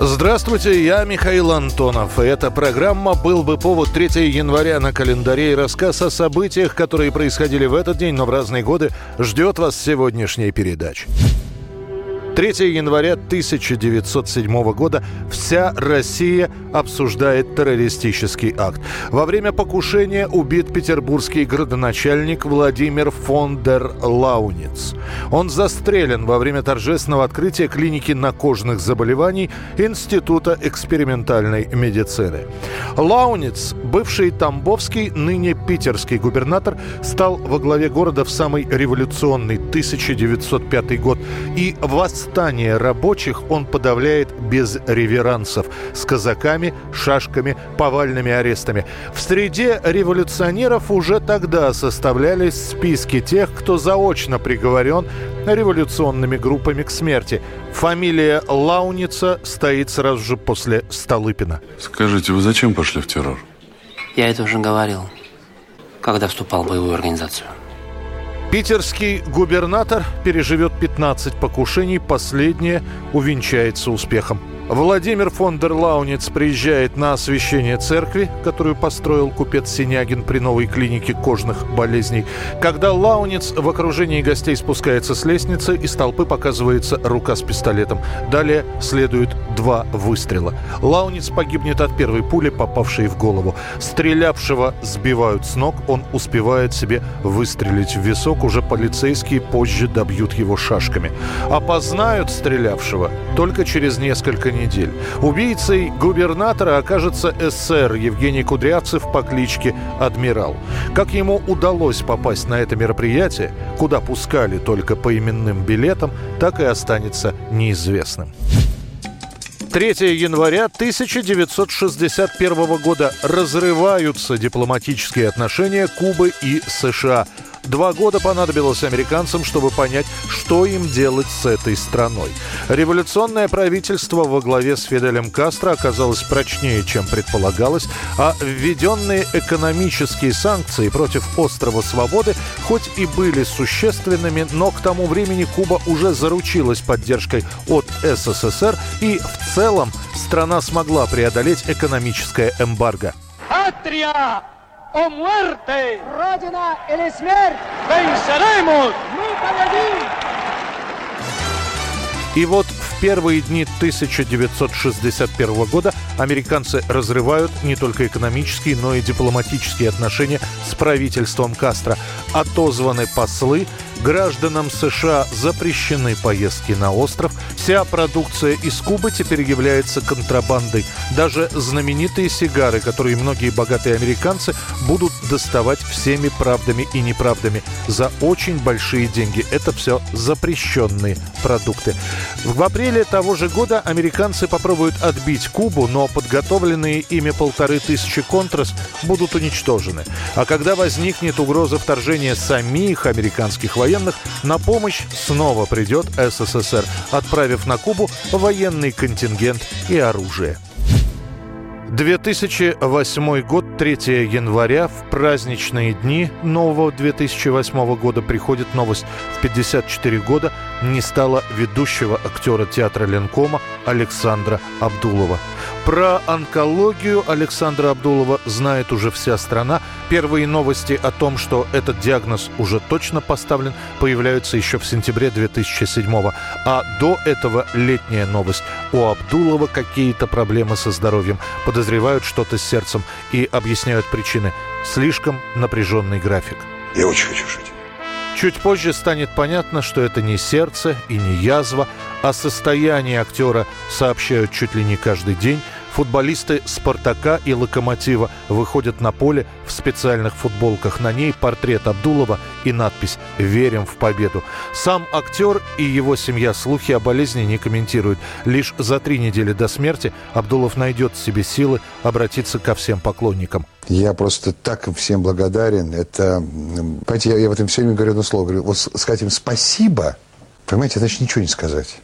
Здравствуйте, я Михаил Антонов. И эта программа «Был бы повод» 3 января на календаре и рассказ о событиях, которые происходили в этот день, но в разные годы, ждет вас сегодняшняя передача. 3 января 1907 года вся Россия обсуждает террористический акт. Во время покушения убит петербургский градоначальник Владимир фон дер Лауниц. Он застрелен во время торжественного открытия клиники накожных заболеваний Института экспериментальной медицины. Лауниц, бывший Тамбовский, ныне питерский губернатор, стал во главе города в самый революционный 1905 год и восстание рабочих он подавляет без реверансов с казаками, шашками, повальными арестами. В среде революционеров уже тогда составлялись списки тех, кто заочно приговорен революционными группами к смерти. Фамилия Лауница стоит сразу же после Столыпина. Скажите, вы зачем пошли в террор? Я это уже говорил, когда вступал в боевую организацию. Питерский губернатор переживет 15 покушений, последнее увенчается успехом. Владимир фон дер Лауниц приезжает на освящение церкви, которую построил купец Синягин при новой клинике кожных болезней. Когда Лауниц в окружении гостей спускается с лестницы, из толпы показывается рука с пистолетом. Далее следуют два выстрела. Лауниц погибнет от первой пули, попавшей в голову. Стрелявшего сбивают с ног, он успевает себе выстрелить в висок. Уже полицейские позже добьют его шашками. Опознают стрелявшего только через несколько недель. Убийцей губернатора окажется СССР Евгений Кудрявцев по кличке Адмирал. Как ему удалось попасть на это мероприятие, куда пускали только по именным билетам, так и останется неизвестным. 3 января 1961 года разрываются дипломатические отношения Кубы и США. Два года понадобилось американцам, чтобы понять, что им делать с этой страной. Революционное правительство во главе с Фиделем Кастро оказалось прочнее, чем предполагалось, а введенные экономические санкции против острова Свободы хоть и были существенными, но к тому времени Куба уже заручилась поддержкой от СССР и в целом страна смогла преодолеть экономическое эмбарго. ¡Patria o muerte! Родина или смерть! ¡Venceremos! Мы победим! И вот в первые дни 1961 года американцы разрывают не только экономические, но и дипломатические отношения с правительством Кастро. Отозваны послы, гражданам США запрещены поездки на остров, вся продукция из Кубы теперь является контрабандой. Даже знаменитые сигары, которые многие богатые американцы будут доставать всеми правдами и неправдами за очень большие деньги. Это все запрещенные продукты. В апреле того же года американцы попробуют отбить Кубу, но подготовленные ими полторы тысячи контрас будут уничтожены. А когда возникнет угроза вторжения самих американских военных, на помощь снова придет СССР, отправив на Кубу военный контингент и оружие. 2008 год, 3 января, в праздничные дни нового 2008 года приходит новость. В 54 года не стало ведущего актера театра Ленкома Александра Абдулова. Про онкологию Александра Абдулова знает уже вся страна. Первые новости о том, что этот диагноз уже точно поставлен, появляются еще в сентябре 2007 -го. А до этого летняя новость. У Абдулова какие-то проблемы со здоровьем. Подозревают что-то с сердцем и объясняют причины. Слишком напряженный график. Я очень хочу жить. Чуть позже станет понятно, что это не сердце и не язва, а состояние актера сообщают чуть ли не каждый день. Футболисты «Спартака» и «Локомотива» выходят на поле в специальных футболках. На ней портрет Абдулова и надпись «Верим в победу». Сам актер и его семья слухи о болезни не комментируют. Лишь за три недели до смерти Абдулов найдет в себе силы обратиться ко всем поклонникам. Я просто так всем благодарен. Это, понимаете, я, я в этом все время говорю одно слово. Говорю, вот сказать им спасибо, понимаете, это значит ничего не сказать.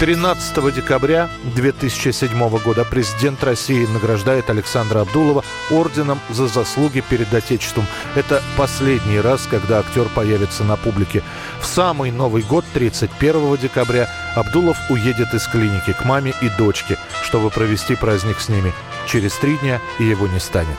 13 декабря 2007 года президент России награждает Александра Абдулова орденом за заслуги перед Отечеством. Это последний раз, когда актер появится на публике. В самый Новый год, 31 декабря, Абдулов уедет из клиники к маме и дочке, чтобы провести праздник с ними. Через три дня его не станет.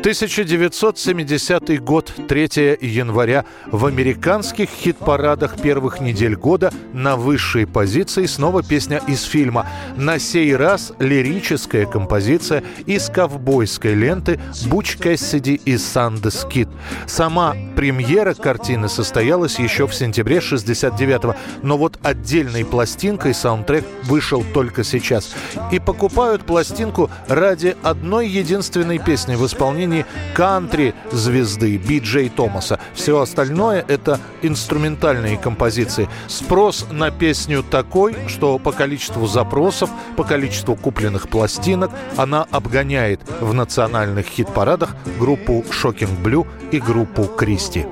1970 год, 3 января. В американских хит-парадах первых недель года на высшей позиции снова песня из фильма. На сей раз лирическая композиция из ковбойской ленты «Буч Кэссиди и Сандес Кит». Сама премьера картины состоялась еще в сентябре 69-го, но вот отдельной пластинкой саундтрек вышел только сейчас. И покупают пластинку ради одной единственной песни в исполнении исполнении кантри-звезды Би-Джей Томаса. Все остальное — это инструментальные композиции. Спрос на песню такой, что по количеству запросов, по количеству купленных пластинок она обгоняет в национальных хит-парадах группу Shocking Blue и группу Кристи.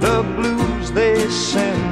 The blues they send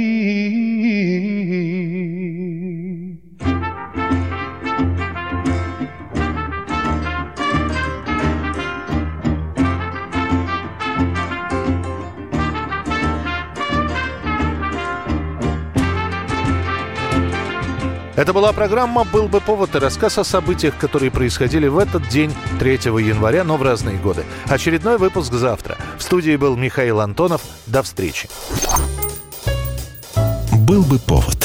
Это была программа «Был бы повод» и рассказ о событиях, которые происходили в этот день, 3 января, но в разные годы. Очередной выпуск завтра. В студии был Михаил Антонов. До встречи. «Был бы повод»